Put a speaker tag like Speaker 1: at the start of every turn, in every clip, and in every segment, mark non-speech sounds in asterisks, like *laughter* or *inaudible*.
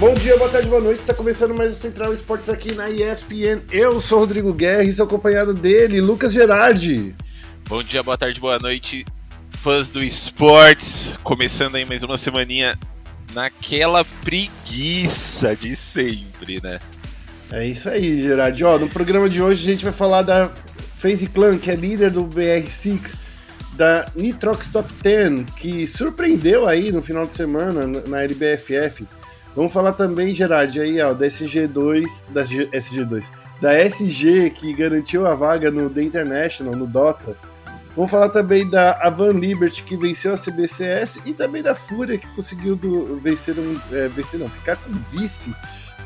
Speaker 1: Bom dia, boa tarde, boa noite. Está começando mais o Central Esportes aqui na ESPN. Eu sou o Rodrigo Guerra e sou acompanhado dele, Lucas Gerardi.
Speaker 2: Bom dia, boa tarde, boa noite, fãs do esportes. Começando aí mais uma semaninha naquela preguiça de sempre, né?
Speaker 1: É isso aí, Gerardi. Ó, no programa de hoje a gente vai falar da FaZe Clan, que é líder do BR6, da Nitrox Top 10, que surpreendeu aí no final de semana na LBFF. Vamos falar também, Gerard, aí, ó, da SG2, da SG2, da SG que garantiu a vaga no The International, no Dota. Vamos falar também da Avan Liberty que venceu a CBCS e também da Fúria que conseguiu do, vencer um, é, vencer não, ficar com vice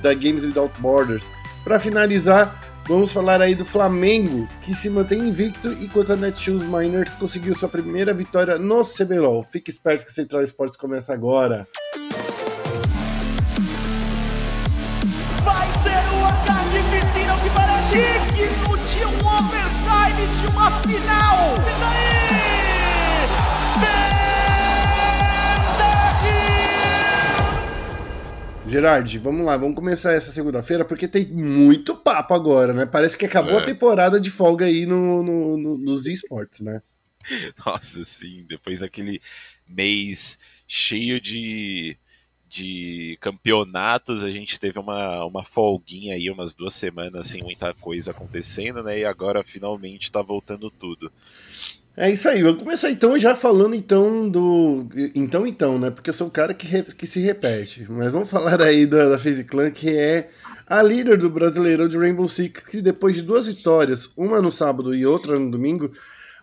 Speaker 1: da Games Without Borders. Para finalizar, vamos falar aí do Flamengo que se mantém invicto enquanto a Netshoes Miners conseguiu sua primeira vitória no CBLOL. Fique esperto que Central Esportes começa agora.
Speaker 3: Digno de um overtime, de uma final. E daí?
Speaker 1: Gerard, vamos lá, vamos começar essa segunda-feira, porque tem muito papo agora, né? Parece que acabou é. a temporada de folga aí no, no, no, nos esportes, né? *laughs*
Speaker 2: Nossa, sim, depois daquele mês cheio de de campeonatos, a gente teve uma, uma folguinha aí, umas duas semanas sem muita coisa acontecendo, né? E agora finalmente tá voltando tudo.
Speaker 1: É isso aí, vamos começar então já falando então do. Então, então, né? Porque eu sou um cara que, re... que se repete. Mas vamos falar aí da, da Clan, que é a líder do Brasileirão de Rainbow Six, que depois de duas vitórias, uma no sábado e outra no domingo,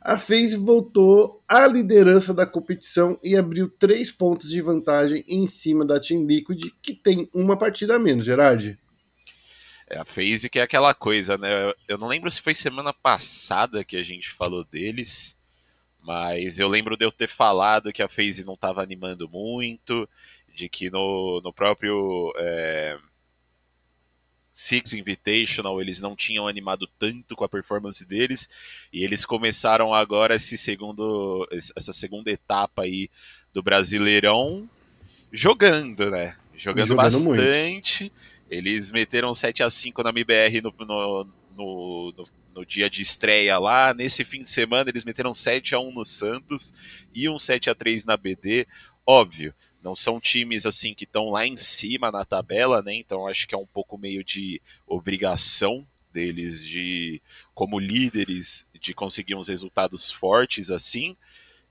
Speaker 1: a FaZe voltou à liderança da competição e abriu três pontos de vantagem em cima da Team Liquid, que tem uma partida a menos, Gerard.
Speaker 2: É, a FaZe que é aquela coisa, né? Eu não lembro se foi semana passada que a gente falou deles, mas eu lembro de eu ter falado que a FaZe não estava animando muito, de que no, no próprio... É Six Invitational, eles não tinham animado tanto com a performance deles, e eles começaram agora esse segundo, essa segunda etapa aí do Brasileirão jogando, né? Jogando, jogando bastante. Muito. Eles meteram 7 a 5 na MBR no, no, no, no, no dia de estreia lá. Nesse fim de semana, eles meteram 7 a 1 no Santos e um 7 a 3 na BD. Óbvio, não são times assim que estão lá em cima na tabela, né? Então acho que é um pouco meio de obrigação deles de como líderes de conseguir uns resultados fortes assim,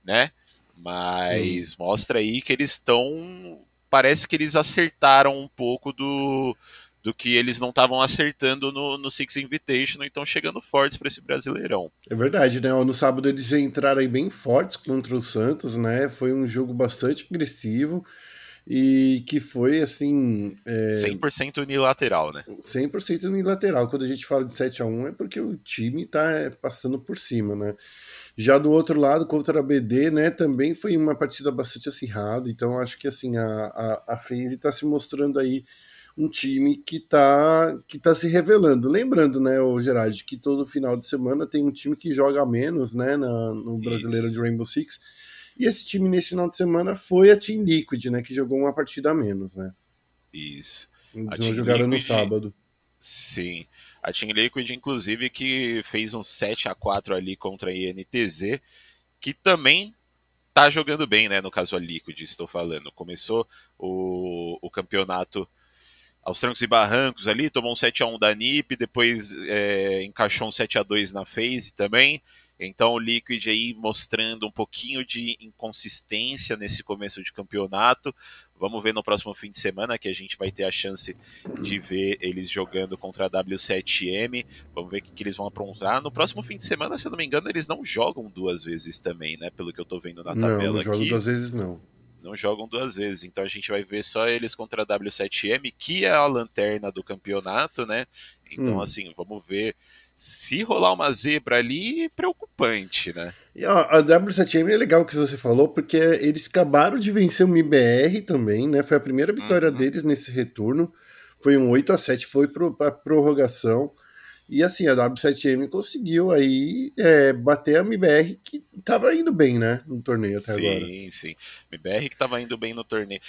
Speaker 2: né? Mas hum. mostra aí que eles estão parece que eles acertaram um pouco do do que eles não estavam acertando no, no Six Invitation e estão chegando fortes para esse Brasileirão.
Speaker 1: É verdade, né? No sábado eles entraram aí bem fortes contra o Santos, né? Foi um jogo bastante agressivo e que foi assim.
Speaker 2: É... 100% unilateral, né?
Speaker 1: 100% unilateral. Quando a gente fala de 7 a 1 é porque o time tá é, passando por cima, né? Já do outro lado, contra a BD, né, também foi uma partida bastante acirrada, então acho que assim, a, a, a FaZe está se mostrando aí um time que está que tá se revelando. Lembrando, né, o Gerard, que todo final de semana tem um time que joga menos, né, na, no Brasileiro Isso. de Rainbow Six. E esse time nesse final de semana foi a Team Liquid, né, que jogou uma partida a menos, né?
Speaker 2: Isso.
Speaker 1: Eles não jogaram Liquid, no sábado.
Speaker 2: Sim. A Team Liquid, inclusive, que fez um 7 a 4 ali contra a INTZ, que também tá jogando bem, né? No caso a Liquid, estou falando. Começou o, o campeonato aos trancos e barrancos ali, tomou um 7 a 1 da NiP, depois é, encaixou um 7 a 2 na FaZe também. Então o Liquid aí mostrando um pouquinho de inconsistência nesse começo de campeonato. Vamos ver no próximo fim de semana que a gente vai ter a chance de ver eles jogando contra a W7M. Vamos ver o que, que eles vão aprontar. No próximo fim de semana, se eu não me engano, eles não jogam duas vezes também, né? Pelo que eu tô vendo na tabela
Speaker 1: não, não
Speaker 2: aqui.
Speaker 1: Não, duas vezes não
Speaker 2: não jogam duas vezes. Então a gente vai ver só eles contra a W7M, que é a lanterna do campeonato, né? Então, hum. assim, vamos ver. Se rolar uma zebra ali, preocupante, né?
Speaker 1: E ó, a W7M é legal que você falou, porque eles acabaram de vencer o MIBR também, né? Foi a primeira vitória uhum. deles nesse retorno. Foi um 8 a 7 foi para prorrogação. E assim, a W7M conseguiu aí é, bater a MBR que estava indo bem, né? No torneio até
Speaker 2: sim,
Speaker 1: agora.
Speaker 2: Sim, sim. MBR que estava indo bem no torneio.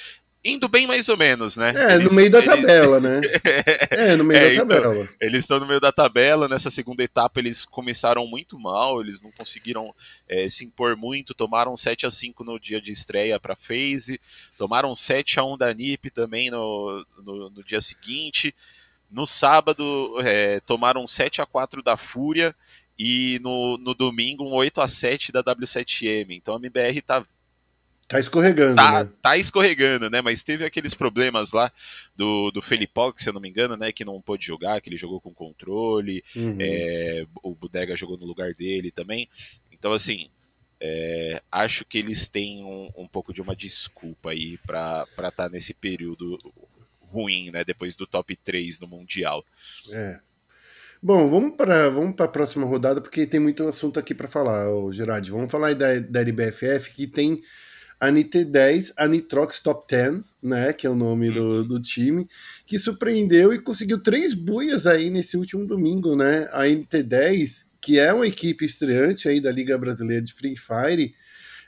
Speaker 2: indo bem mais ou menos, né?
Speaker 1: É, eles, no meio da eles... tabela, né? *laughs* é, no meio é, da tabela. Então,
Speaker 2: eles estão no meio da tabela. Nessa segunda etapa, eles começaram muito mal, eles não conseguiram é, se impor muito. Tomaram 7 a 5 no dia de estreia para FaZe, tomaram 7 a 1 da NiP também no, no, no dia seguinte. No sábado, é, tomaram 7 a 4 da Fúria e no, no domingo um 8 a 7 da W7M. Então a MBR tá
Speaker 1: Tá escorregando,
Speaker 2: tá,
Speaker 1: né?
Speaker 2: Tá escorregando, né? Mas teve aqueles problemas lá do, do Felipão, se eu não me engano, né? Que não pôde jogar, que ele jogou com controle. Uhum. É, o Bodega jogou no lugar dele também. Então, assim, é, acho que eles têm um, um, pouco de uma desculpa aí para estar tá nesse período ruim, né? Depois do top 3 no Mundial.
Speaker 1: É. Bom, vamos para vamos a próxima rodada, porque tem muito assunto aqui para falar, Gerard. Vamos falar aí da, da LBFF, que tem a NT10, a Nitrox Top 10, né, que é o nome do, uhum. do time, que surpreendeu e conseguiu três buias aí nesse último domingo, né? A NT10, que é uma equipe estreante aí da Liga Brasileira de Free Fire,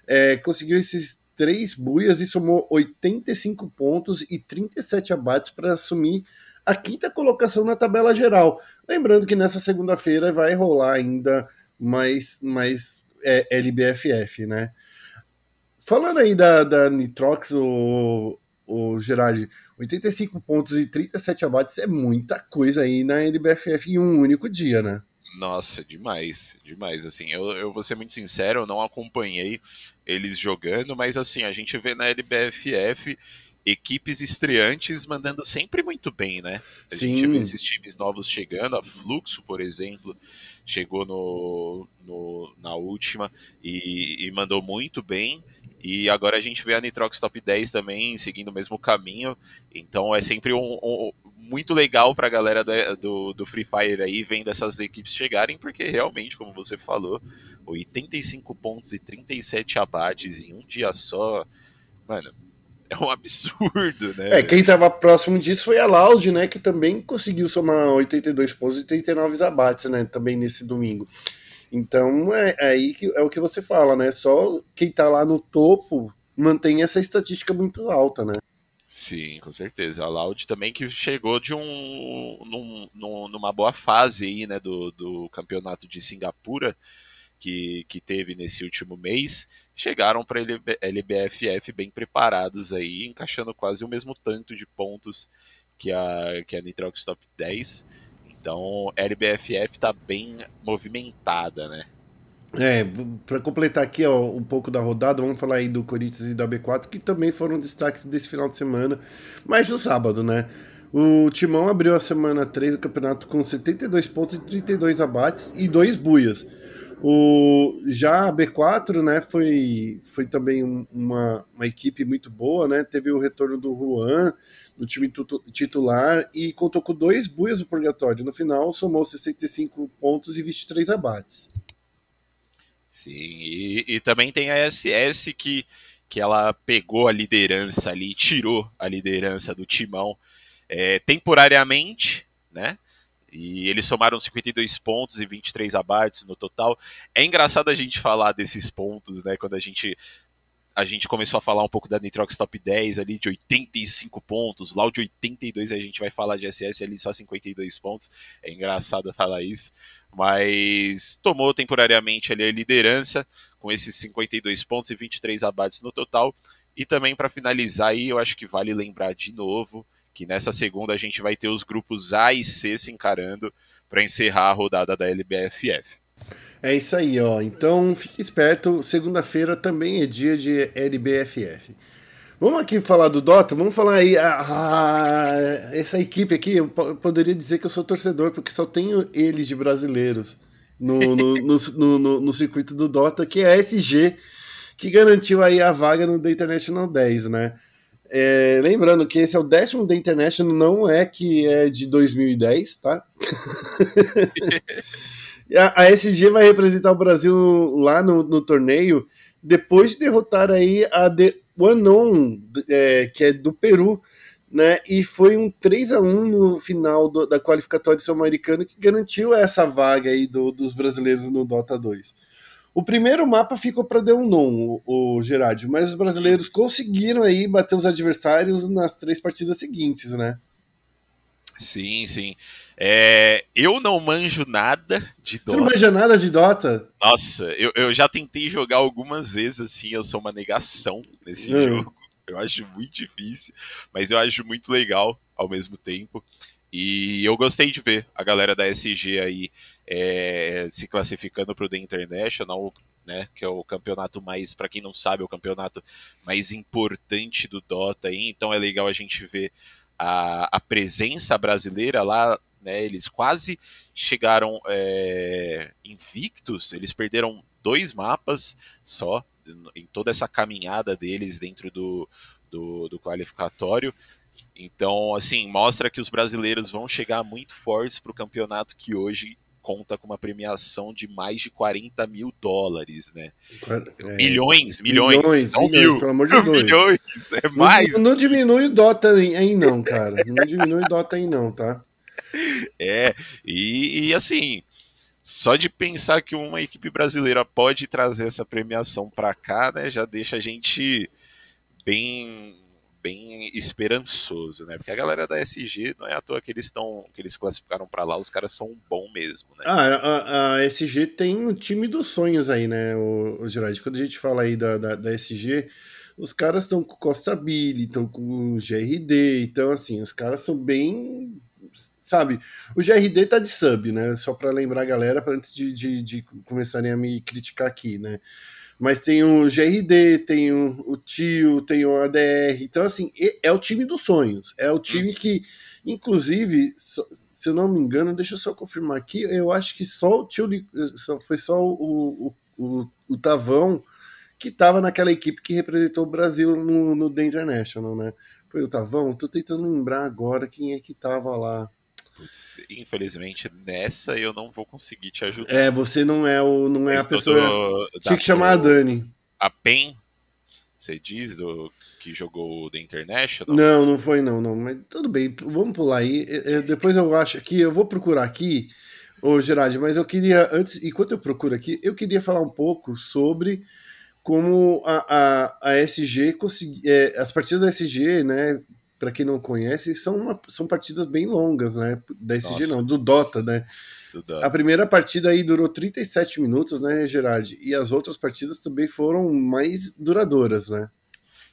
Speaker 1: é, conseguiu esses três buias e somou 85 pontos e 37 abates para assumir a quinta colocação na tabela geral. Lembrando que nessa segunda-feira vai rolar ainda mais, mais é, LBFF, né? Falando aí da, da Nitrox, o, o Gerard, 85 pontos e 37 abates é muita coisa aí na NBFF em um único dia, né?
Speaker 2: Nossa, demais, demais. Assim, eu, eu vou ser muito sincero, eu não acompanhei eles jogando, mas assim, a gente vê na LBFF equipes estreantes mandando sempre muito bem, né? A Sim. gente vê esses times novos chegando, a Fluxo, por exemplo, chegou no, no na última e, e mandou muito bem. E agora a gente vê a Nitrox Top 10 também seguindo o mesmo caminho. Então é sempre um, um muito legal para a galera do, do, do, Free Fire aí vendo essas equipes chegarem, porque realmente, como você falou, 85 pontos e 37 abates em um dia só, mano, é um *laughs* absurdo, né?
Speaker 1: É, quem estava próximo disso foi a Loud, né, que também conseguiu somar 82 pontos e 39 abates, né, também nesse domingo. Então é, é, aí que é o que você fala, né? Só quem tá lá no topo mantém essa estatística muito alta, né?
Speaker 2: Sim, com certeza. A Loud também que chegou de um num, num, numa boa fase aí, né, do, do campeonato de Singapura que, que teve nesse último mês, chegaram para LBFF bem preparados aí, encaixando quase o mesmo tanto de pontos que a que a Nitrox Top 10 então, LBFF está bem movimentada, né?
Speaker 1: É, para completar aqui ó, um pouco da rodada, vamos falar aí do Corinthians e da B4, que também foram destaques desse final de semana, mas no sábado, né? O Timão abriu a semana 3 do campeonato com 72 pontos e 32 abates e dois buias. O, já a B4 né, foi, foi também uma, uma equipe muito boa, né? Teve o retorno do Juan, no time titular e contou com dois buias no purgatório. No final, somou 65 pontos e 23 abates.
Speaker 2: Sim, e, e também tem a SS que, que ela pegou a liderança ali, tirou a liderança do timão é, temporariamente, né? E eles somaram 52 pontos e 23 abates no total. É engraçado a gente falar desses pontos, né? Quando a gente a gente começou a falar um pouco da Nitrox Top 10 ali de 85 pontos, lá de 82 a gente vai falar de SS ali só 52 pontos. É engraçado falar isso, mas tomou temporariamente ali a liderança com esses 52 pontos e 23 abates no total. E também para finalizar aí, eu acho que vale lembrar de novo que nessa segunda a gente vai ter os grupos A e C se encarando para encerrar a rodada da LBFF.
Speaker 1: É isso aí, ó. Então fique esperto, segunda-feira também é dia de LBFF. Vamos aqui falar do Dota, vamos falar aí. Ah, ah, essa equipe aqui, eu poderia dizer que eu sou torcedor, porque só tenho eles de brasileiros no, no, no, no, no circuito do Dota, que é a SG, que garantiu aí a vaga no The International 10, né? É, lembrando que esse é o décimo The International, não é que é de 2010, tá? *laughs* A, SG vai representar o Brasil lá no, no torneio depois de derrotar aí a The é, que é do Peru, né? E foi um 3 a 1 no final do, da qualificatória sul-americana que garantiu essa vaga aí do, dos brasileiros no Dota 2. O primeiro mapa ficou para Deunon, o, o Gerardi, mas os brasileiros conseguiram aí bater os adversários nas três partidas seguintes, né?
Speaker 2: Sim, sim. É, eu não manjo nada de Dota.
Speaker 1: Você não manja nada de Dota?
Speaker 2: Nossa, eu, eu já tentei jogar algumas vezes assim, eu sou uma negação nesse
Speaker 1: Hum.
Speaker 2: jogo. Eu acho muito difícil, mas eu acho muito legal ao mesmo tempo. E eu gostei de ver a galera da SG aí é, se classificando para o The International, né? Que é o campeonato mais, para quem não sabe, é o campeonato mais importante do Dota aí. Então é legal a gente ver a, a presença brasileira lá, né? Eles quase chegaram é, invictos, eles perderam dois mapas só em toda essa caminhada deles dentro do, do, do qualificatório. Então, assim, mostra que os brasileiros vão chegar muito fortes para o campeonato que hoje conta com uma premiação de mais de 40 mil dólares, né?
Speaker 1: É.
Speaker 2: Milhões, milhões,
Speaker 1: Milhões,
Speaker 2: não
Speaker 1: milhões,
Speaker 2: mil.
Speaker 1: pelo amor de *laughs* Deus.
Speaker 2: milhões, é mais.
Speaker 1: Não, não diminui o Dota aí, aí não, cara. Não diminui o Dota aí não, tá? *laughs*
Speaker 2: É, e, e, assim, só de pensar que uma equipe brasileira pode trazer essa premiação para cá, né, já deixa a gente bem bem esperançoso, né? Porque a galera da SG não é à toa que eles estão que eles classificaram para lá, os caras são bom mesmo, né?
Speaker 1: Ah, a, a SG tem o time dos sonhos aí, né, o, o Gerard? Quando a gente fala aí da, da, da SG, os caras estão com Costa Billy, estão com o GRD, então assim, os caras são bem. Sabe, o GRD tá de sub, né? Só para lembrar a galera, antes de, de, de começarem a me criticar aqui, né? Mas tem o GRD, tem o, o Tio, tem o ADR. Então, assim, é o time dos sonhos. É o time que, inclusive, se eu não me engano, deixa eu só confirmar aqui, eu acho que só o Tio foi só o, o, o, o Tavão que estava naquela equipe que representou o Brasil no, no The International, né? Foi o Tavão? Tô tentando lembrar agora quem é que tava lá.
Speaker 2: Putz, infelizmente nessa eu não vou conseguir te ajudar.
Speaker 1: É, você não é o não é a
Speaker 2: Mas
Speaker 1: pessoa.
Speaker 2: do- da-
Speaker 1: Tinha que chamar a Dani.
Speaker 2: A PEN, você diz, do, que jogou The International?
Speaker 1: Não, não foi não, não. Mas tudo bem, vamos pular aí. Eu- eu- depois eu acho que eu vou procurar aqui, ô Gerard, mas eu queria, antes, enquanto eu procuro aqui, eu queria falar um pouco sobre como a, a, a SG consegui, é, as partidas da SG, né? Para quem não conhece, são, uma- são partidas bem longas, né? Da SG
Speaker 2: Nossa.
Speaker 1: não, do Dota, né?
Speaker 2: Do Dota.
Speaker 1: A primeira partida aí durou 37 minutos, né, Gerard? E as outras partidas também foram mais duradouras, né?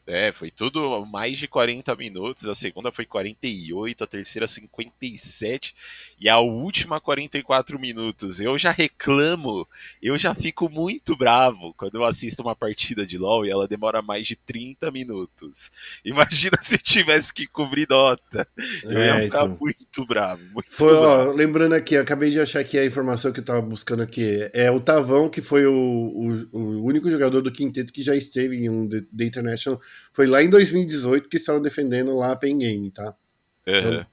Speaker 2: É, foi tudo mais de 40 minutos. A segunda foi 48, a terceira 57 e a última 44 minutos. Eu já reclamo, eu já fico muito bravo quando eu assisto uma partida de LoL e ela demora mais de 30 minutos. *laughs* Imagina se eu tivesse que cobrir Dota. Eu ia
Speaker 1: É,
Speaker 2: ficar
Speaker 1: então.
Speaker 2: muito bravo, muito
Speaker 1: Foi,
Speaker 2: bravo.
Speaker 1: ó, lembrando aqui, acabei de achar aqui a informação que eu tava buscando aqui. É o Tavão, que foi o, o, o único jogador do quinteto que já esteve em um The International. Foi lá em 2018 que estavam defendendo lá a Pen Game, tá?
Speaker 2: Aham.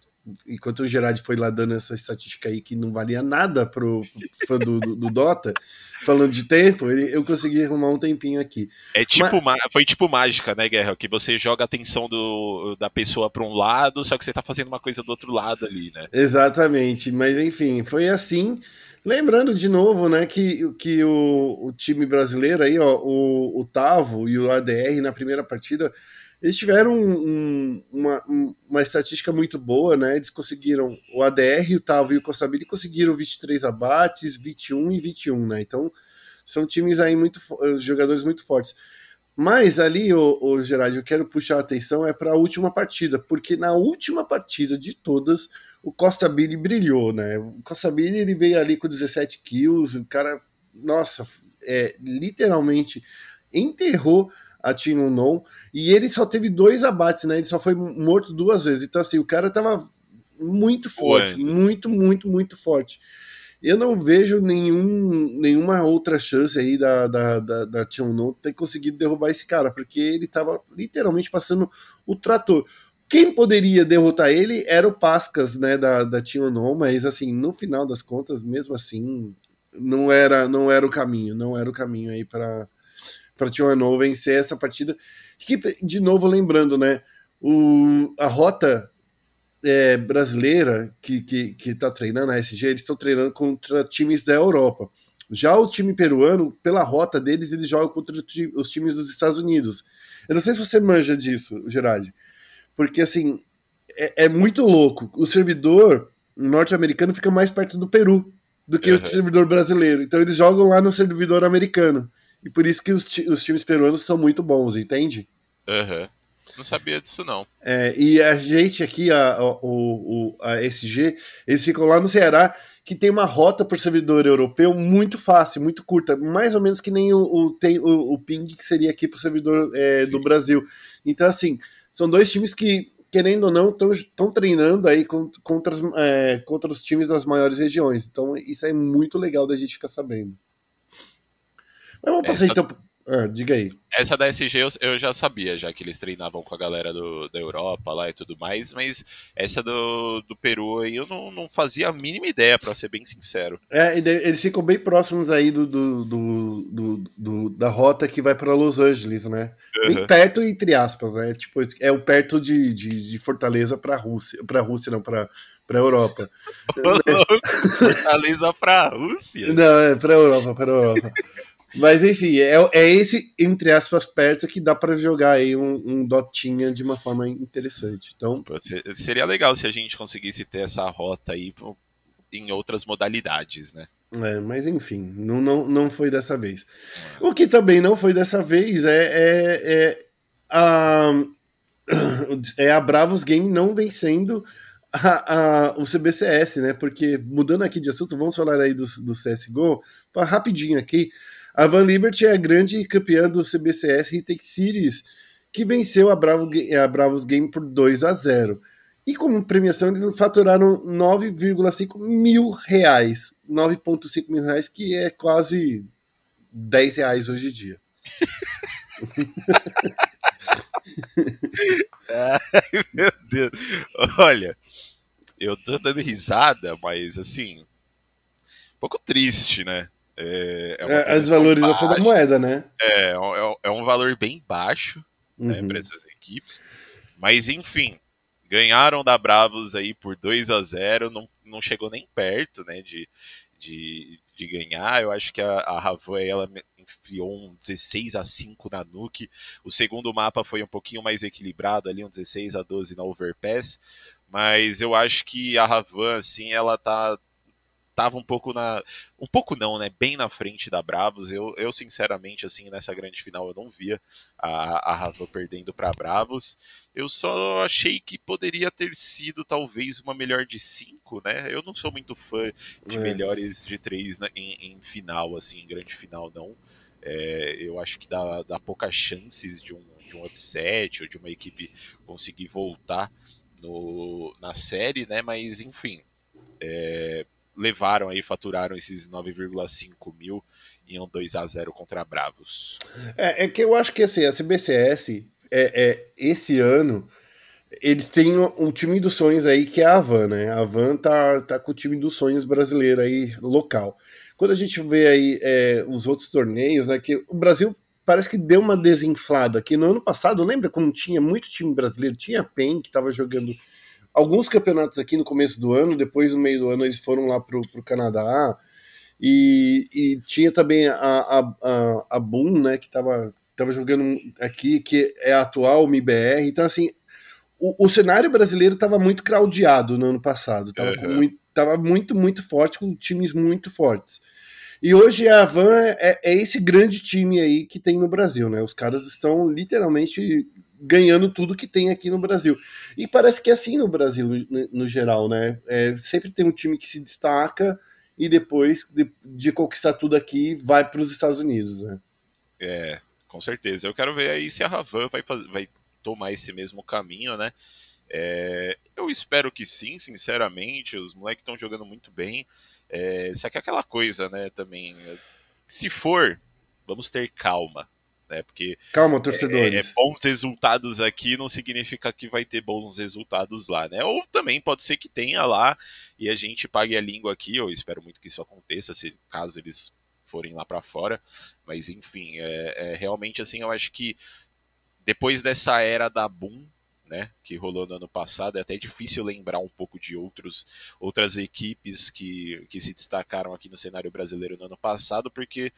Speaker 1: Enquanto o Gerard foi lá dando essa estatística aí que não valia nada pro fã do, do, do Dota, *laughs* falando de tempo, eu consegui arrumar um tempinho aqui.
Speaker 2: É tipo, ma- foi tipo mágica, né, Guerra? Que você joga a atenção do, da pessoa pra um lado, só que você tá fazendo uma coisa do outro lado ali, né?
Speaker 1: Exatamente, mas enfim, foi assim. Lembrando de novo, né, que, que o, o time brasileiro aí, ó, o, o Tavo e o ADR na primeira partida, eles tiveram um- uma, um- uma estatística muito boa, né? Eles conseguiram, o ADR, o Tavo e o Costabile conseguiram 23 abates, 21 e 21, né? Então, são times aí muito, eh, jogadores muito fortes. Mas ali, o, o Gerard, eu quero puxar a atenção é para a última partida, porque na última partida de todas, o Costa Billy brilhou, né? O Costa Billy ele veio ali com 17 kills, o cara, nossa, é, literalmente enterrou a Team Unknown e ele só teve dois abates, né? Ele só foi morto duas vezes. Então, assim, o cara tava muito forte,
Speaker 2: Voando.
Speaker 1: muito, muito, muito forte. Eu não vejo nenhum, nenhuma outra chance aí da, da, da, da ter conseguido derrubar esse cara, porque ele tava literalmente passando o trator. Quem poderia derrotar ele era o Pascas, né, da, da Unknown, mas assim, no final das contas, mesmo assim, não era, não era o caminho, não era o caminho aí para para Unknown vencer essa partida. Que, de novo, lembrando, né, o, a rota é, brasileira que, que, que tá treinando a SG, eles estão treinando contra times da Europa. Já o time peruano, pela rota deles, eles jogam contra os times dos Estados Unidos. Eu não sei se você manja disso, Gerard, porque assim é, é muito louco. O servidor norte-americano fica mais perto do Peru do que uhum. o servidor brasileiro. Então eles jogam lá no servidor americano. E por isso que os, os times peruanos são muito bons, entende?
Speaker 2: Aham. Uhum. Não sabia disso, não.
Speaker 1: É, e a gente aqui, a, a, o, a SG, eles ficam lá no Ceará, que tem uma rota por servidor europeu muito fácil, muito curta, mais ou menos que nem o, o tem, o, o ping que seria aqui para o servidor é, do Brasil. Então, assim, são dois times que, querendo ou não, estão treinando aí contra, é, contra os times das maiores regiões. Então, isso é muito legal da gente ficar sabendo. Mas vamos passar Essa... então ah, diga aí.
Speaker 2: Essa da SG eu, eu, já sabia, já que eles treinavam com a galera do, da Europa lá e tudo mais, mas essa do, do Peru aí eu não, não fazia a mínima ideia, para ser bem sincero.
Speaker 1: É, eles ficam bem próximos aí do, do, do, do da rota que vai para Los Angeles, né? Uhum. Bem perto, entre aspas, né? Tipo, é o perto de, de, de Fortaleza para Rússia, para Rússia não, para para Europa. *laughs*
Speaker 2: Fortaleza para Rússia?
Speaker 1: Não, é para Europa, para Europa. Mas enfim, é, é esse, entre aspas, perto que dá para jogar aí um, um, Dotinha de uma forma interessante. Então,
Speaker 2: seria legal se a gente conseguisse ter essa rota aí em outras modalidades, né?
Speaker 1: É, mas enfim, não, não, não foi dessa vez. O que também não foi dessa vez é, é, é a, *clears throat* é a Bravos Game não vencendo a, a, o CBCS, né? Porque, mudando aqui de assunto, vamos falar aí do, do CSGO, rapidinho aqui. A Van Liberty é a grande campeã do CBCS Retake Series, que venceu a, Bravo, a Bravos Game por 2 a 0. E como premiação, eles faturaram 9,5 mil reais. 9,5 mil reais, que é quase 10 reais hoje em dia. *laughs*
Speaker 2: Ai, meu Deus. Olha, eu tô dando risada, mas assim, um pouco triste, né?
Speaker 1: É, é, é a desvalorização da moeda, né?
Speaker 2: É, é, é um valor bem baixo né, uhum. né, para essas equipes. Mas, enfim, ganharam da Bravos aí por 2 a 0 não, não chegou nem perto né, de, de, de ganhar. Eu acho que a, a Havana, ela enfiou um 16 a 5 na Nuke. O segundo mapa foi um pouquinho mais equilibrado ali, um 16 a 12 na Overpass. Mas eu acho que a Ravan, assim, ela tá estava um pouco na. Um pouco não, né? Bem na frente da Bravos. Eu, eu sinceramente, assim, nessa grande final eu não via a, a Rafa perdendo para Bravos. Eu só achei que poderia ter sido talvez uma melhor de cinco, né? Eu não sou muito fã de é. melhores de três né, em, em, final, assim, em grande final, não. É, eu acho que dá, dá poucas chances de um, de um upset ou de uma equipe conseguir voltar no, na série, né? Mas enfim. É, levaram aí, faturaram esses 9,5 mil em um 2 a 0 contra Bravos.
Speaker 1: É, é que eu acho que assim, a CBCS, é, é, esse ano, eles têm um, time dos sonhos aí que é a Van, né? A Van tá, tá com o time dos sonhos brasileiro aí, local. Quando a gente vê aí é, os outros torneios, né? Que o Brasil parece que deu uma desinflada. Que no ano passado, lembra como tinha muito time brasileiro? Tinha a PEN que tava jogando alguns campeonatos aqui no começo do ano, depois no meio do ano eles foram lá pro, pro Canadá. E, e tinha também a, a, a, a Boom, né, que tava, tava jogando aqui, que é a atual MIBR. Então, assim, o, o cenário brasileiro estava muito craudiado no ano passado. Tava, uhum. muito, tava muito, muito forte, com times muito fortes. E hoje a Van é, é, esse grande time aí que tem no Brasil, né? Os caras estão literalmente ganhando tudo que tem aqui no Brasil. E parece que é assim no Brasil, no, no geral, né? É, sempre tem um time que se destaca e depois de, de conquistar tudo aqui vai para os Estados Unidos, né?
Speaker 2: É, com certeza. Eu quero ver aí se a Ravan vai, vai tomar esse mesmo caminho, né? É, eu espero que sim, sinceramente. Os moleques estão jogando muito bem. É, só que é aquela coisa, né, também. Se for, vamos ter calma né? Porque
Speaker 1: Calma, torcedores.
Speaker 2: É, é, bons resultados aqui não significa que vai ter bons resultados lá, né? Ou também pode ser que tenha lá e a gente pague a língua aqui. Eu espero muito que isso aconteça, se caso eles forem lá para fora. Mas enfim, é, é, realmente assim, eu acho que depois dessa era da boom, né, que rolou no ano passado. É até difícil lembrar um pouco de outros, outras equipes que, que se destacaram aqui no cenário brasileiro no ano passado, porque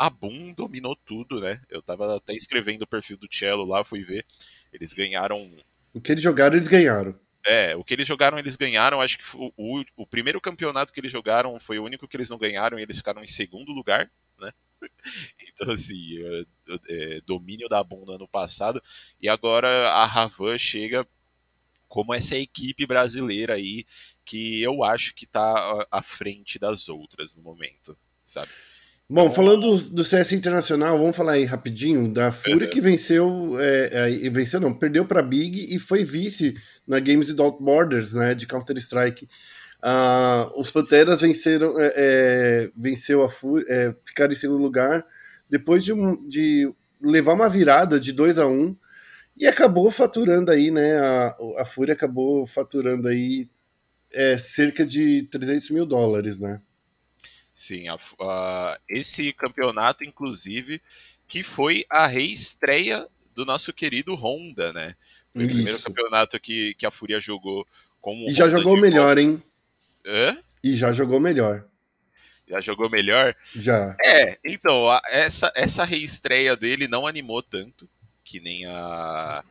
Speaker 2: a Boom dominou tudo, né? Eu tava até escrevendo o perfil do Cello lá, fui ver. Eles ganharam.
Speaker 1: O que eles jogaram, eles ganharam.
Speaker 2: É, o que eles jogaram, eles ganharam. Acho que o, o, o primeiro campeonato que eles jogaram foi o único que eles não ganharam e eles ficaram em segundo lugar, né? *laughs* Então, assim, é, é, domínio da Boom no ano passado. E agora a Ravan chega como essa equipe brasileira aí que eu acho que tá à frente das outras no momento, sabe?
Speaker 1: Bom, falando do, do, CS Internacional, vamos falar aí rapidinho da Fúria uhum. que venceu, é, é, venceu não, perdeu para Big e foi vice na Games Without Borders, né, de Counter Strike. Uh, os Panteras venceram, é, é, venceu a Fúria, é, ficaram em segundo lugar depois de, um, de levar uma virada de 2 a 1 um, e acabou faturando aí, né, a, a Fúria acabou faturando aí é, cerca de 300 mil dólares, né.
Speaker 2: Sim, a, a, esse campeonato, inclusive, que foi a reestreia do nosso querido Honda, né? Foi Isso. o primeiro campeonato que, que a Fúria jogou com
Speaker 1: o E já
Speaker 2: Honda
Speaker 1: jogou melhor, hein?
Speaker 2: Hã?
Speaker 1: E já jogou melhor.
Speaker 2: Já jogou melhor?
Speaker 1: Já.
Speaker 2: É, então, a, essa, essa reestreia dele não animou tanto que nem a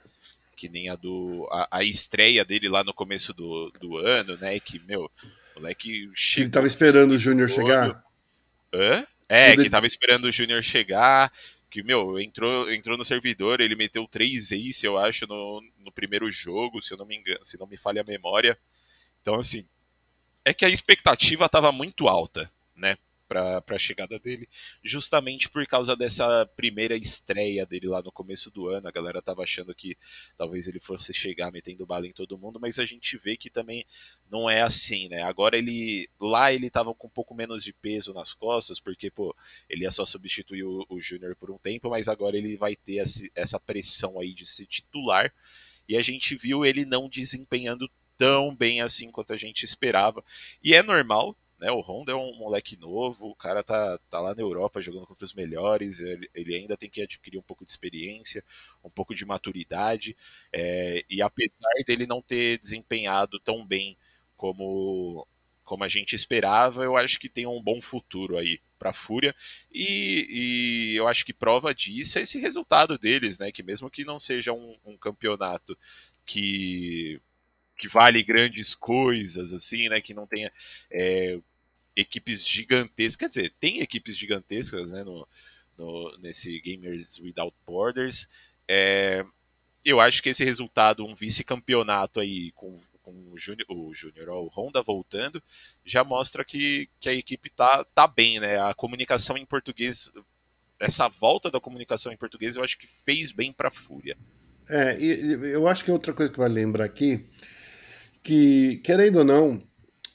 Speaker 2: que nem a do a, a estreia dele lá no começo do, do ano, né? Que, meu, moleque
Speaker 1: chegou. Ele tava esperando o Júnior chegar?
Speaker 2: Hã? É, que tava esperando o Júnior chegar. Que, meu, entrou, entrou no servidor, ele meteu três ace, eu acho, no, no primeiro jogo, se eu não me engano, se não me falha a memória. Então, assim, é que a expectativa tava muito alta, né? Para a chegada dele, justamente por causa dessa primeira estreia dele lá no começo do ano. A galera tava achando que talvez ele fosse chegar metendo bala em todo mundo, mas a gente vê que também não é assim, né? Agora ele lá ele tava com um pouco menos de peso nas costas, porque pô, ele ia só substituir o, o Júnior por um tempo, mas agora ele vai ter esse, essa pressão aí de ser titular. E a gente viu ele não desempenhando tão bem assim quanto a gente esperava. E é normal, né? O Honda é um moleque novo, o cara tá, tá lá na Europa jogando contra os melhores, ele, ele ainda tem que adquirir um pouco de experiência, um pouco de maturidade, é, e apesar dele não ter desempenhado tão bem como, como a gente esperava, eu acho que tem um bom futuro aí para a Fúria e, e, eu acho que prova disso é esse resultado deles, né? Que mesmo que não seja um, um campeonato que que vale grandes coisas, assim, né? Que não tenha é, equipes gigantescas. Quer dizer, tem equipes gigantescas né, no, no nesse Gamers Without Borders. É, eu acho que esse resultado, um vice-campeonato aí com, com o Júnior, o Júnior, o Honda voltando, já mostra que, que a equipe tá, tá bem, né? A comunicação em português, essa volta da comunicação em português, eu acho que fez bem para a Fúria.
Speaker 1: É, e eu acho que outra coisa que vale lembrar aqui, que, querendo ou não,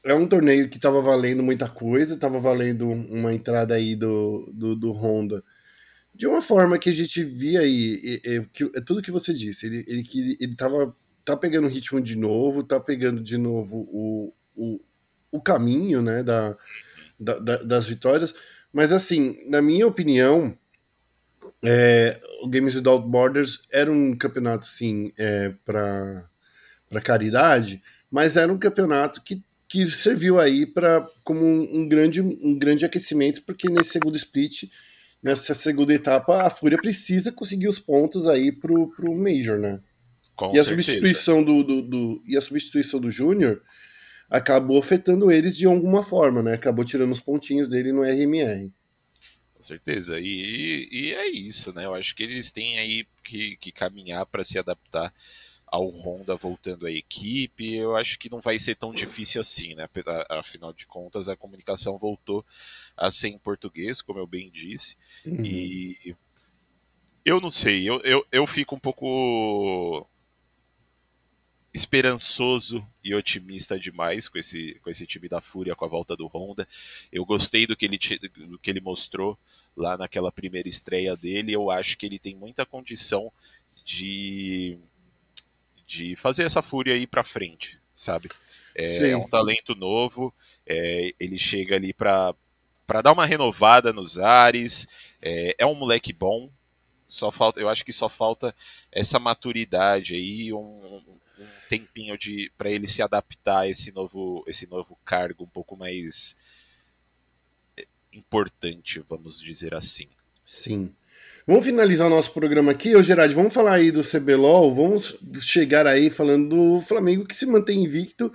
Speaker 1: é um torneio que estava valendo muita coisa, estava valendo uma entrada aí do, do, do, Honda. De uma forma que a gente via aí, é, é, é tudo que você disse, ele, ele, ele, ele tava, tá pegando o ritmo de novo, tá pegando de novo o, o, o caminho, né, da, da, da das vitórias, mas assim, na minha opinião, é, o Games Without Borders era um campeonato, sim, é, para caridade, mas era um campeonato que que serviu aí para como um, um, grande, um grande aquecimento, porque nesse segundo split, nessa segunda etapa, a Fúria precisa conseguir os pontos aí pro, pro Major, né?
Speaker 2: Com
Speaker 1: e a
Speaker 2: certeza.
Speaker 1: substituição do, do, do, e a substituição do Júnior acabou afetando eles de alguma forma, né? Acabou tirando os pontinhos dele no RMR.
Speaker 2: Com certeza. E, e é isso, né? Eu acho que eles têm aí que, que caminhar para se adaptar ao Honda voltando à equipe, eu acho que não vai ser tão difícil assim, né? Afinal de contas, a comunicação voltou a ser em português, como eu bem disse, uhum. e eu não sei, eu, eu, eu fico um pouco esperançoso e otimista demais com esse, com esse time da Fúria, com a volta do Honda. Eu gostei do que ele, do que ele mostrou lá naquela primeira estreia dele. Eu acho que ele tem muita condição de de fazer essa fúria ir para frente, sabe? É, é, um talento novo, é, ele chega ali para dar uma renovada nos ares, é, é, um moleque bom, só falta, eu acho que só falta essa maturidade aí, um, um tempinho de para ele se adaptar a esse novo, esse novo cargo um pouco mais é, importante, vamos dizer assim.
Speaker 1: Sim. Vamos finalizar o nosso programa aqui. Ô, Gerard, vamos falar aí do CBLOL. Vamos chegar aí falando do Flamengo que se mantém invicto,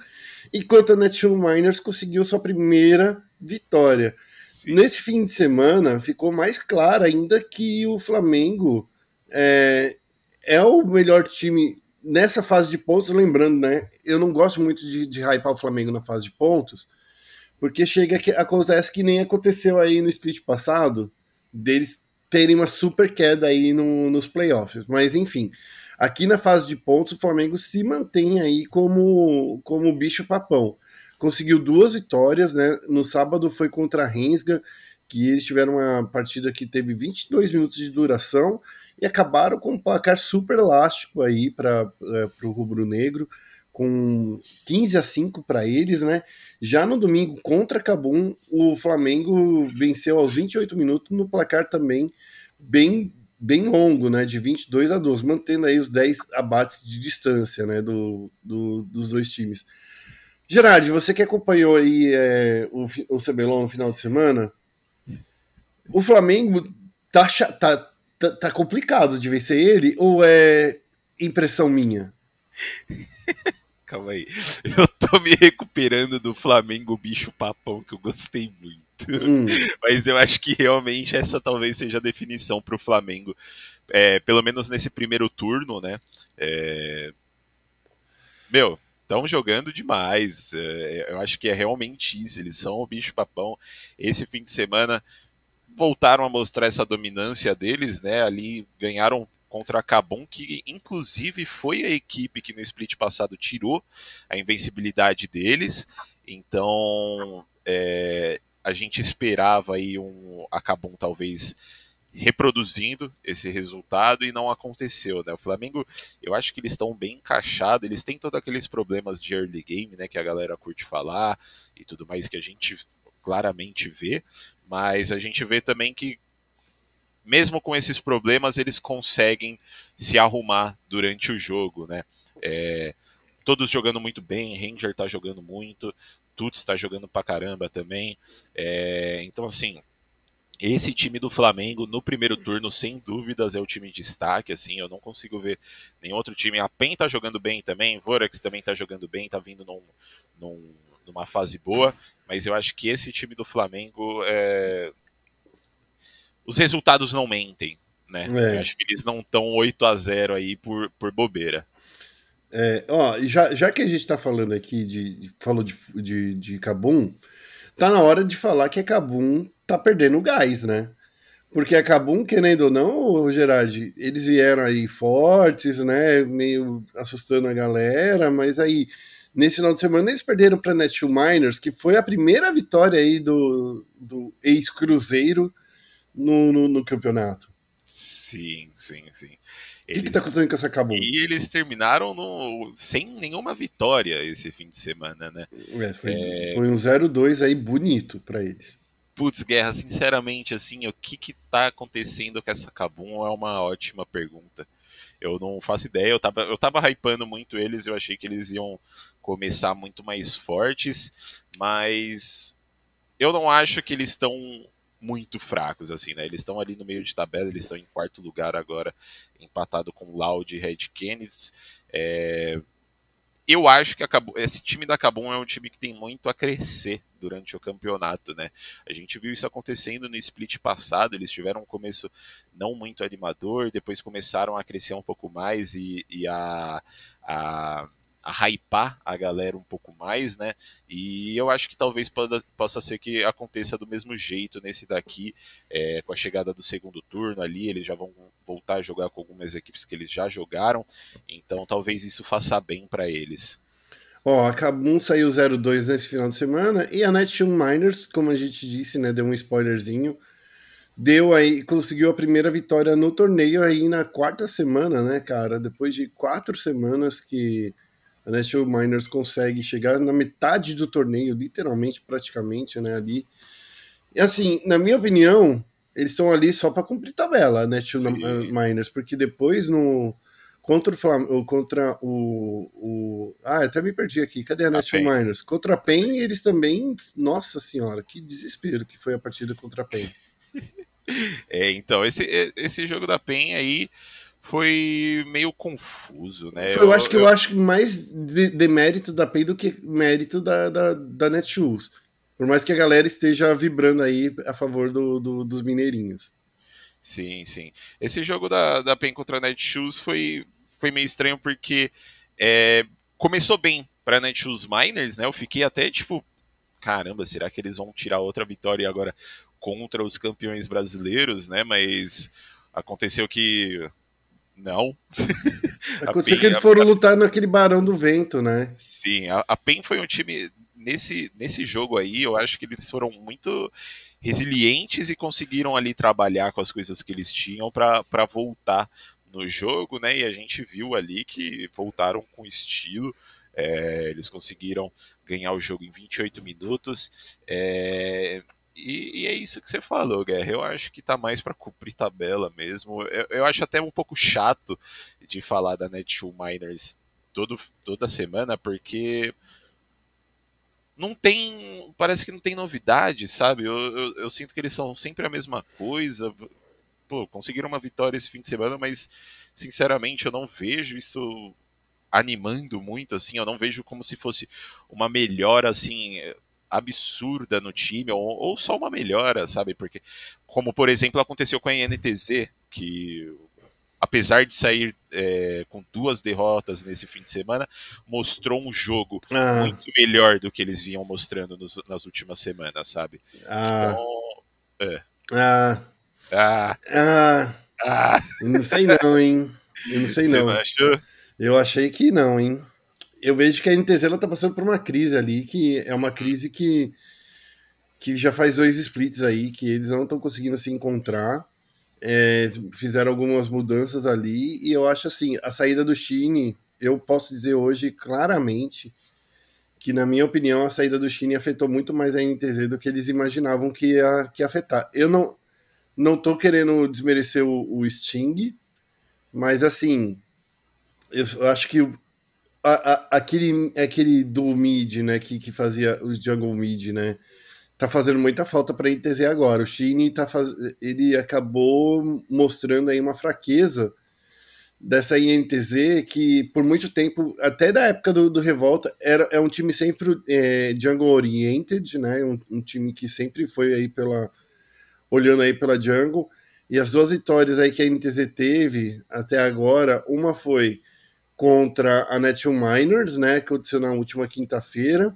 Speaker 1: enquanto a Netshoe Miners conseguiu sua primeira vitória. Sim. Nesse fim de semana, ficou mais claro ainda que o Flamengo é, é o melhor time nessa fase de pontos. Lembrando, né? Eu não gosto muito de, de hypar o Flamengo na fase de pontos, porque chega que acontece que nem aconteceu aí no split passado, deles terem uma super queda aí no, nos playoffs. Mas enfim, aqui na fase de pontos, o Flamengo se mantém aí como, como bicho papão. Conseguiu duas vitórias, né? No sábado foi contra a Rensga, que eles tiveram uma partida que teve 22 minutos de duração e acabaram com um placar super elástico aí para é, o rubro-negro, com 15 a 5 para eles, né? Já no domingo contra Cabum, o Flamengo venceu aos 28 minutos no placar também bem bem longo, né, de 22 a 12, mantendo aí os 10 abates de distância, né, do, do dos dois times. Gerard, você que acompanhou aí é, o, o CBLOL no final de semana, o Flamengo tá, tá, tá, tá complicado de vencer ele ou é impressão minha? *laughs*
Speaker 2: Calma aí. *laughs* Eu tô me recuperando do Flamengo bicho papão que eu gostei muito. Hum. *laughs* Mas eu acho que realmente essa talvez seja a definição para o Flamengo. É, pelo menos nesse primeiro turno, né? É... Meu, estão jogando demais. É, eu acho que é realmente isso. Eles são o bicho papão. Esse fim de semana voltaram a mostrar essa dominância deles, né? Ali ganharam contra a Cabum, que inclusive foi a equipe que no split passado tirou a invencibilidade deles. Então é, a gente esperava aí um a Cabum talvez reproduzindo esse resultado e não aconteceu, né? O Flamengo, eu acho que eles estão bem encaixados, eles têm todos aqueles problemas de early game, né, que a galera curte falar e tudo mais que a gente claramente vê, mas a gente vê também que mesmo com esses problemas, eles conseguem se arrumar durante o jogo, né? É, todos jogando muito bem, Ranger tá jogando muito, Tuts tá jogando pra caramba também. É, então, assim, esse time do Flamengo no primeiro turno, sem dúvidas, é o time de destaque. Assim, eu não consigo ver nenhum outro time. A PEN tá jogando bem também, Vorax também tá jogando bem, tá vindo num, num, numa fase boa. Mas eu acho que esse time do Flamengo é, os resultados não mentem, né? É. Acho que eles não estão 8 a 0 aí por, por bobeira.
Speaker 1: É, ó, já, já que a gente tá falando aqui de. falou de, de, de Cabum, tá na hora de falar que a Cabum tá perdendo gás, né? Porque a Cabum, querendo ou não, Gerard, eles vieram aí fortes, né? Meio assustando a galera, mas aí nesse final de semana eles perderam para Netshoe Miners, que foi a primeira vitória aí do, do ex-Cruzeiro no, no, no campeonato.
Speaker 2: Sim, sim, sim.
Speaker 1: O que, que tá acontecendo com essa Cabum?
Speaker 2: E eles terminaram no, sem nenhuma vitória esse fim de semana, né?
Speaker 1: É, foi, é... foi um 0-2 aí bonito para eles.
Speaker 2: Putz, Guerra, sinceramente, assim, o que que tá acontecendo com essa Cabum é uma ótima pergunta. Eu não faço ideia, eu tava, eu tava hypando muito eles, eu achei que eles iam começar muito mais fortes, mas eu não acho que eles estão muito fracos, assim, né? Eles estão ali no meio de tabela, eles estão em quarto lugar agora, empatado com Loud e Red Kennedy. É... Eu acho que acabou, esse time da Cabum é um time que tem muito a crescer durante o campeonato, né? A gente viu isso acontecendo no split passado, eles tiveram um começo não muito animador, depois começaram a crescer um pouco mais e, e a, a a hypar a galera um pouco mais, né? E eu acho que talvez poda, possa ser que aconteça do mesmo jeito nesse daqui, é, com a chegada do segundo turno ali, eles já vão voltar a jogar com algumas equipes que eles já jogaram, então talvez isso faça bem para eles.
Speaker 1: Ó, a Kabum saiu 0-2 nesse final de semana e a Netshoe Miners, como a gente disse, né, deu um spoilerzinho, deu aí, conseguiu a primeira vitória no torneio aí na quarta semana, né, cara? Depois de quatro semanas que a Nashville Miners consegue chegar na metade do torneio, literalmente, praticamente, né, ali. E assim, na minha opinião, eles estão ali só para cumprir tabela, né, Tio Miners, porque depois no contra o Flam contra o, o, ah, eu até me perdi aqui. Cadê a Nashville Miners? Contra a PEN, eles também, nossa senhora, que desespero que foi a partida contra a PEN. *laughs*
Speaker 2: é, então esse esse jogo da PEN aí foi meio confuso, né?
Speaker 1: Eu, eu acho que eu, eu acho mais de, de, mérito da PEN do que mérito da, da, da Netshoes. Por mais que a galera esteja vibrando aí a favor do, do dos mineirinhos.
Speaker 2: Sim, sim. Esse jogo da, da PEN contra a Netshoes foi, foi meio estranho porque é, começou bem para Netshoes Miners, né? Eu fiquei até tipo, caramba, será que eles vão tirar outra vitória agora contra os campeões brasileiros, né? Mas aconteceu que não. *laughs*
Speaker 1: Aconteceu PEN, que eles foram a... lutar naquele Barão do Vento, né?
Speaker 2: Sim, a, a PEN foi um time nesse, nesse jogo aí, eu acho que eles foram muito resilientes e conseguiram ali trabalhar com as coisas que eles tinham para voltar no jogo, né? E a gente viu ali que voltaram com estilo. É, eles conseguiram ganhar o jogo em 28 minutos. É, e, e, é isso que você falou, Guerra. Eu acho que tá mais para cumprir tabela mesmo. Eu, eu, acho até um pouco chato de falar da Netshoe Miners todo, toda semana, porque não tem. Parece que não tem novidade, sabe? Eu, eu, eu, sinto que eles são sempre a mesma coisa. Pô, conseguiram uma vitória esse fim de semana, mas sinceramente eu não vejo isso animando muito, assim. Eu não vejo como se fosse uma melhora, assim, absurda no time, ou, ou só uma melhora, sabe? Porque, como por exemplo aconteceu com a INTZ, que apesar de sair é, com duas derrotas nesse fim de semana, mostrou um jogo ah. muito melhor do que eles vinham mostrando nos, nas últimas semanas, sabe?
Speaker 1: Ah.
Speaker 2: Então. É.
Speaker 1: Ah.
Speaker 2: Ah.
Speaker 1: Ah.
Speaker 2: ah.
Speaker 1: não sei não, hein? Eu não sei Você não.
Speaker 2: achou?
Speaker 1: Eu achei que não, hein? Eu vejo que a NTZ ela tá passando por uma crise ali, que é uma crise que, que já faz dois splits aí, que eles não estão conseguindo se encontrar é, fizeram algumas mudanças ali e eu acho assim, a saída do Chine, eu posso dizer hoje claramente que, na minha opinião, a saída do Chine afetou muito mais a NTZ do que eles imaginavam que ia, que ia afetar. Eu não, não tô querendo desmerecer o, o Sting, mas assim, eu acho que a, a, aquele, aquele do mid, né, que, que fazia os jungle mid, né, tá fazendo muita falta para a ITZ agora. O Shine tá faz... ele acabou mostrando aí uma fraqueza dessa INTZ que por muito tempo, até da época do, do Revolta, era, é um time sempre é, jungle oriented, né? Um, um, time que sempre foi aí pela olhando aí pela jungle. E as duas vitórias aí que a INTZ teve até agora, uma foi contra a Natural Miners, né, que aconteceu na última quinta-feira,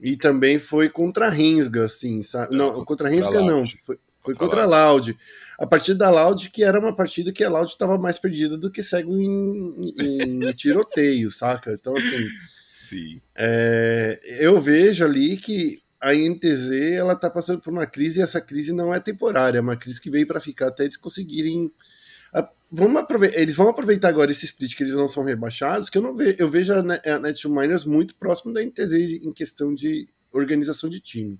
Speaker 1: e também foi contra a Rinsga, assim, sabe? Não, não contra a Rinsga não, foi, foi contra, a Loud. A partida da Loud, que era uma partida que a Loud estava mais perdida do que cego em, em tiroteio, *laughs* saca? Então, assim.
Speaker 2: Sim.
Speaker 1: É, eu vejo ali que a INTZ ela tá passando por uma crise e essa crise não é temporária, é uma crise que veio para ficar até eles conseguirem vamos aproveitar, eles vão aproveitar agora esse split que eles não são rebaixados, que eu não vejo, eu vejo a, a Net Miners muito próximo da NTZ em questão de organização de time.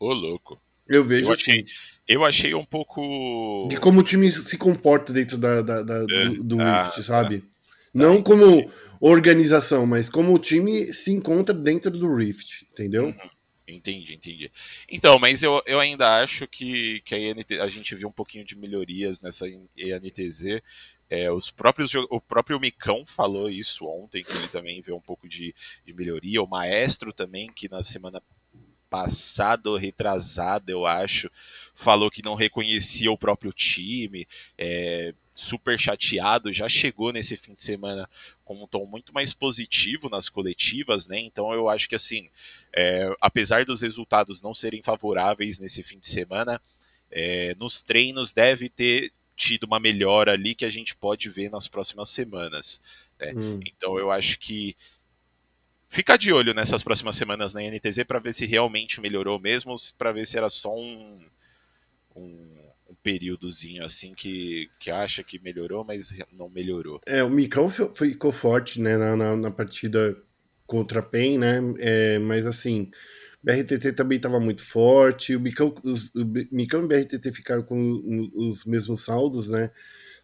Speaker 2: Ô, louco.
Speaker 1: Eu vejo
Speaker 2: eu achei, assim. Eu achei um pouco.
Speaker 1: De como o time se comporta dentro da, da, da é, do, do ah, Rift, sabe? Ah, não tá, como entendi. organização, mas como o time se encontra dentro do Rift, entendeu? Uhum.
Speaker 2: Entendi, entendi. Então, mas eu, eu ainda acho que, que a, INT, a gente viu um pouquinho de melhorias nessa INTZ. É, os próprios, o próprio Micão falou isso ontem, que ele também vê um pouco de, de melhoria. O Maestro também, que na semana passada, retrasada, eu acho, falou que não reconhecia o próprio time. É, super chateado, já chegou nesse fim de semana com um tom muito mais positivo nas coletivas, né? Então eu acho que assim, é, apesar dos resultados não serem favoráveis nesse fim de semana, é, nos treinos deve ter tido uma melhora ali que a gente pode ver nas próximas semanas. Né? Hum. Então eu acho que fica de olho nessas próximas semanas na NTZ para ver se realmente melhorou mesmo, para ver se era só um, um períodozinho assim que, que acha que melhorou, mas não melhorou.
Speaker 1: É, o Micão ficou forte, né, na, na, na partida contra a PEN, né, é, mas assim, BRTT também estava muito forte, o Micão, os, o Micão e o BRTT ficaram com os mesmos saldos, né?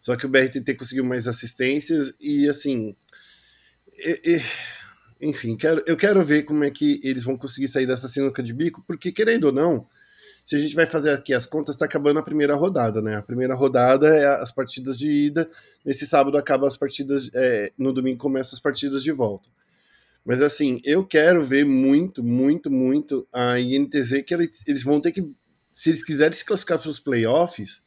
Speaker 1: Só que o BRTT conseguiu mais assistências e assim. E, e, enfim, quero, eu quero ver como é que eles vão conseguir sair dessa sinuca de bico, porque querendo ou não, se a gente vai fazer aqui as contas, está acabando a primeira rodada, né? A primeira rodada é as partidas de ida. Nesse sábado acaba as partidas. É, no domingo começam as partidas de volta. Mas assim, eu quero ver muito, muito, muito a INTZ que eles, eles vão ter que. Se eles quiserem se classificar para os playoffs,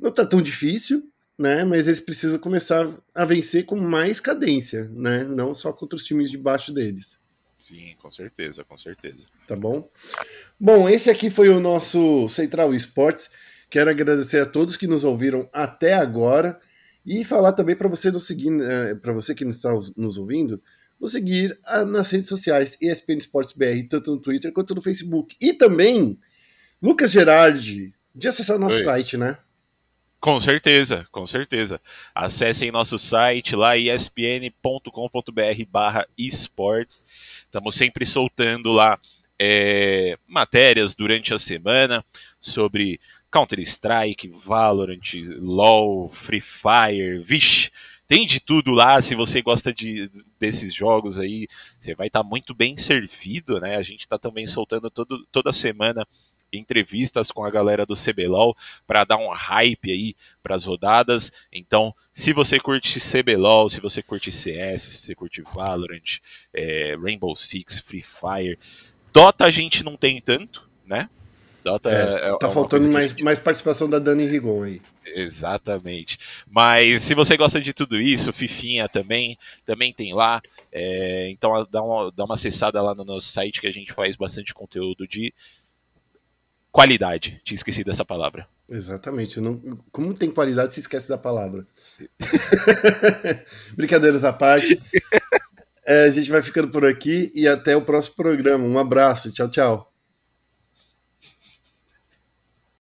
Speaker 1: não tá tão difícil, né? Mas eles precisam começar a vencer com mais cadência, né? Não só contra os times debaixo deles.
Speaker 2: Sim, com certeza, com certeza.
Speaker 1: Tá bom? Bom, esse aqui foi o nosso Central Esportes. Quero agradecer a todos que nos ouviram até agora e falar também para você nos seguir, eh, para você que está nos ouvindo, nos seguir ah, nas redes sociais ESPN Esportes BR, tanto no Twitter quanto no Facebook. E também, Lucas Gerardi, de acessar nosso Oi. site, né?
Speaker 2: Com certeza, com certeza. Acessem nosso site lá, espn.com.br barra esportes. Estamos sempre soltando lá é, matérias durante a semana sobre Counter-Strike, Valorant, LoL, Free Fire, vixe, tem de tudo lá. Se você gosta de, desses jogos aí, você vai estar tá muito bem servido, né? A gente está também soltando todo, toda semana entrevistas com a galera do CBLOL para dar um hype aí para as rodadas. Então, se você curte CBLOL, se você curte CS, se você curte Valorant, é, Rainbow Six, Free Fire, Dota a gente não tem tanto, né?
Speaker 1: Dota é, é, tá é faltando mais, gente... mais participação da Dani Rigon aí.
Speaker 2: Exatamente. Mas se você gosta de tudo isso, Fifinha também, também tem lá. É, então dá uma, dá uma acessada lá no nosso site que a gente faz bastante conteúdo de qualidade. Tinha esquecido dessa palavra.
Speaker 1: Exatamente. Não, como tem qualidade, se esquece da palavra. *laughs* Brincadeiras à parte. *laughs* É, a gente vai ficando por aqui e até o próximo programa. Um abraço. Tchau, tchau.